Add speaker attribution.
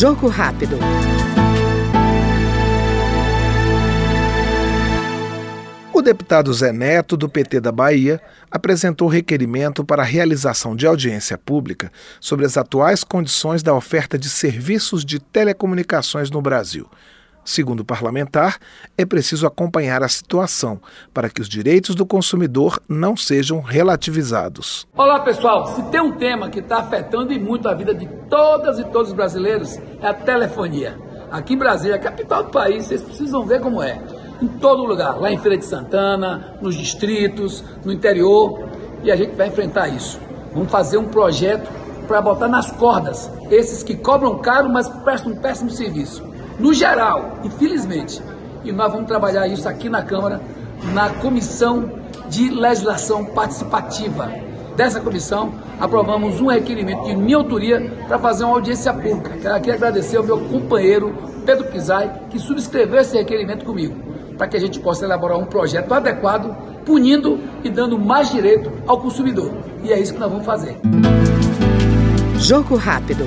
Speaker 1: Jogo rápido.
Speaker 2: O deputado Zé Neto, do PT da Bahia, apresentou requerimento para a realização de audiência pública sobre as atuais condições da oferta de serviços de telecomunicações no Brasil. Segundo o parlamentar, é preciso acompanhar a situação para que os direitos do consumidor não sejam relativizados.
Speaker 3: Olá, pessoal. Se tem um tema que está afetando e muito a vida de todas e todos os brasileiros, é a telefonia. Aqui em Brasília, capital do país, vocês precisam ver como é em todo lugar, lá em Feira de Santana, nos distritos, no interior, e a gente vai enfrentar isso. Vamos fazer um projeto para botar nas cordas esses que cobram caro, mas prestam um péssimo serviço. No geral, infelizmente. E nós vamos trabalhar isso aqui na Câmara, na Comissão de Legislação Participativa. Dessa comissão, aprovamos um requerimento de minha autoria para fazer uma audiência pública. Quero aqui agradecer ao meu companheiro Pedro Pizai, que subscreveu esse requerimento comigo para que a gente possa elaborar um projeto adequado, punindo e dando mais direito ao consumidor. E é isso que nós vamos fazer.
Speaker 1: Jogo rápido.